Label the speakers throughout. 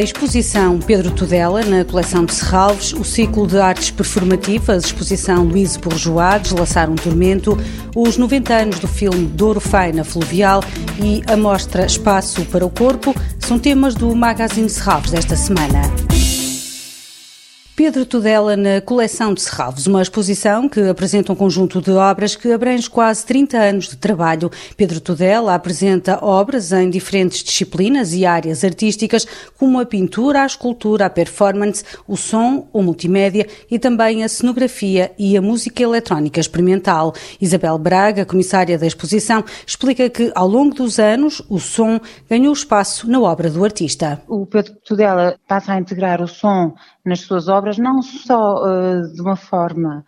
Speaker 1: exposição Pedro Tudela na coleção de Serralves, o ciclo de artes performativas, exposição Luís Bourgeois, Deslaçar um Tormento, os 90 anos do filme Douro Faina Fluvial e a mostra Espaço para o Corpo são temas do Magazine Serralves desta semana. Pedro Tudela na Coleção de Serralves, uma exposição que apresenta um conjunto de obras que abrange quase 30 anos de trabalho. Pedro Tudela apresenta obras em diferentes disciplinas e áreas artísticas, como a pintura, a escultura, a performance, o som, o multimédia e também a cenografia e a música eletrónica experimental. Isabel Braga, comissária da exposição, explica que ao longo dos anos o som ganhou espaço na obra do artista.
Speaker 2: O Pedro Tudela passa a integrar o som nas suas obras, não só uh, de uma forma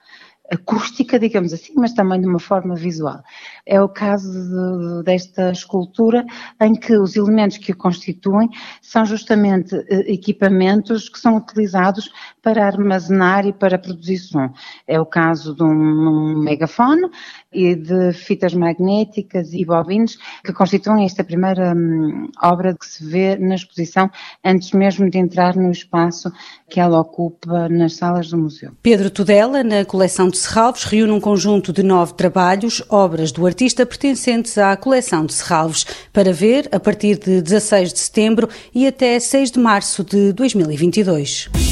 Speaker 2: acústica, digamos assim, mas também de uma forma visual. É o caso de, desta escultura em que os elementos que a constituem são justamente eh, equipamentos que são utilizados para armazenar e para produzir som. É o caso de um, megafone e de fitas magnéticas e bobinos que constituem esta primeira hum, obra que se vê na exposição antes mesmo de entrar no espaço que ela ocupa nas salas do museu.
Speaker 1: Pedro Tudela, na coleção de Serralves, reúne um conjunto de nove trabalhos, obras do artista pertencentes à coleção de Serralves, para ver a partir de 16 de setembro e até 6 de março de 2022.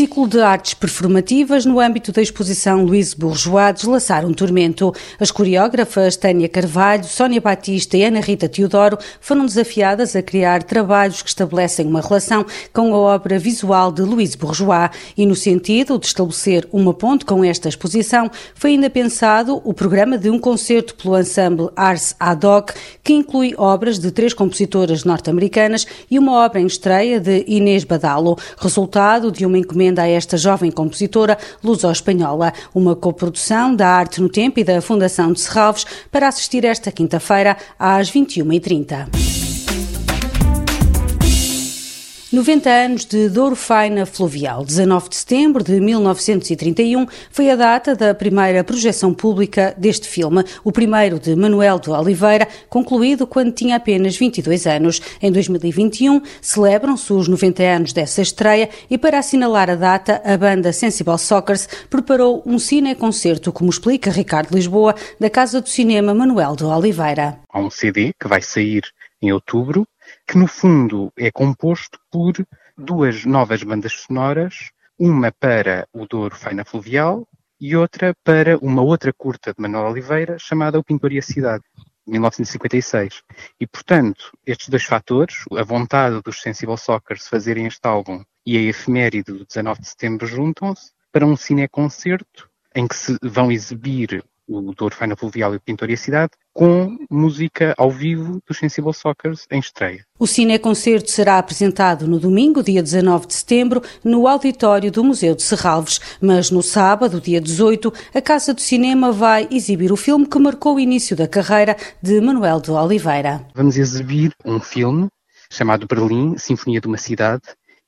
Speaker 1: Ciclo de artes performativas no âmbito da exposição Luís Bourgeois Deslaçar um Tormento. As coreógrafas Tânia Carvalho, Sónia Batista e Ana Rita Teodoro foram desafiadas a criar trabalhos que estabelecem uma relação com a obra visual de Luís Bourgeois e no sentido de estabelecer uma ponte com esta exposição foi ainda pensado o programa de um concerto pelo ensemble Ars Ad Hoc que inclui obras de três compositoras norte-americanas e uma obra em estreia de Inês Badalo, resultado de uma encomenda encomenda a esta jovem compositora luso-espanhola, uma coprodução da Arte no Tempo e da Fundação de Serralves para assistir esta quinta-feira às 21h30. 90 anos de Douro Faina Fluvial. 19 de setembro de 1931 foi a data da primeira projeção pública deste filme, o primeiro de Manuel de Oliveira, concluído quando tinha apenas 22 anos. Em 2021 celebram-se os 90 anos dessa estreia e para assinalar a data, a banda Sensible Soccers preparou um cine-concerto, como explica Ricardo Lisboa, da Casa do Cinema Manuel de Oliveira.
Speaker 3: Há um CD que vai sair em outubro que no fundo é composto por duas novas bandas sonoras, uma para o Douro Faina Fluvial e outra para uma outra curta de Manuel Oliveira chamada O Pintor e a Cidade, de 1956. E, portanto, estes dois fatores, a vontade dos Sensible Soccers fazerem este álbum e a efeméride do 19 de setembro juntam-se para um cineconcerto em que se vão exibir o Douro Faina Fluvial e o Pintor e a Cidade, com música ao vivo dos Sensible Soccers em estreia.
Speaker 1: O cineconcerto será apresentado no domingo, dia 19 de setembro, no auditório do Museu de Serralves, mas no sábado, dia 18, a Casa do Cinema vai exibir o filme que marcou o início da carreira de Manuel de Oliveira.
Speaker 3: Vamos exibir um filme chamado Berlim, Sinfonia de uma Cidade,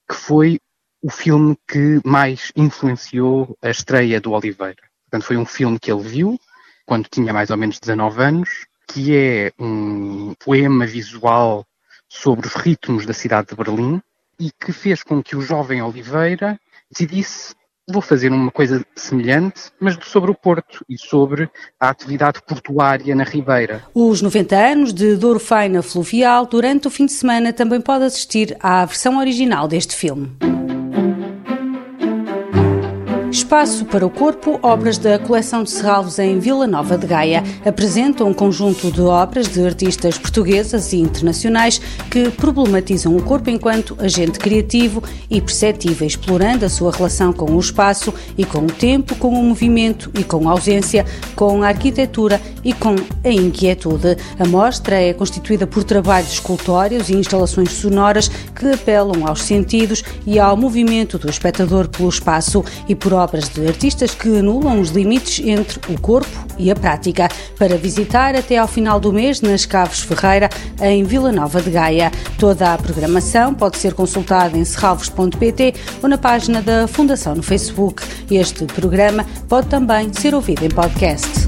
Speaker 3: que foi o filme que mais influenciou a estreia do Oliveira. Portanto, foi um filme que ele viu, quando tinha mais ou menos 19 anos, que é um poema visual sobre os ritmos da cidade de Berlim e que fez com que o jovem Oliveira decidisse vou fazer uma coisa semelhante, mas sobre o Porto e sobre a atividade portuária na Ribeira.
Speaker 1: Os 90 anos de Douro Faina Fluvial, durante o fim de semana, também pode assistir à versão original deste filme. Espaço para o Corpo, obras da coleção de Serralves em Vila Nova de Gaia, apresentam um conjunto de obras de artistas portuguesas e internacionais que problematizam o corpo enquanto agente criativo e perceptível, explorando a sua relação com o espaço e com o tempo, com o movimento e com a ausência, com a arquitetura e com a inquietude. A mostra é constituída por trabalhos escultórios e instalações sonoras que apelam aos sentidos e ao movimento do espectador pelo espaço e por obras de artistas que anulam os limites entre o corpo e a prática, para visitar até ao final do mês nas Caves Ferreira, em Vila Nova de Gaia. Toda a programação pode ser consultada em serralvos.pt ou na página da Fundação no Facebook. Este programa pode também ser ouvido em podcast.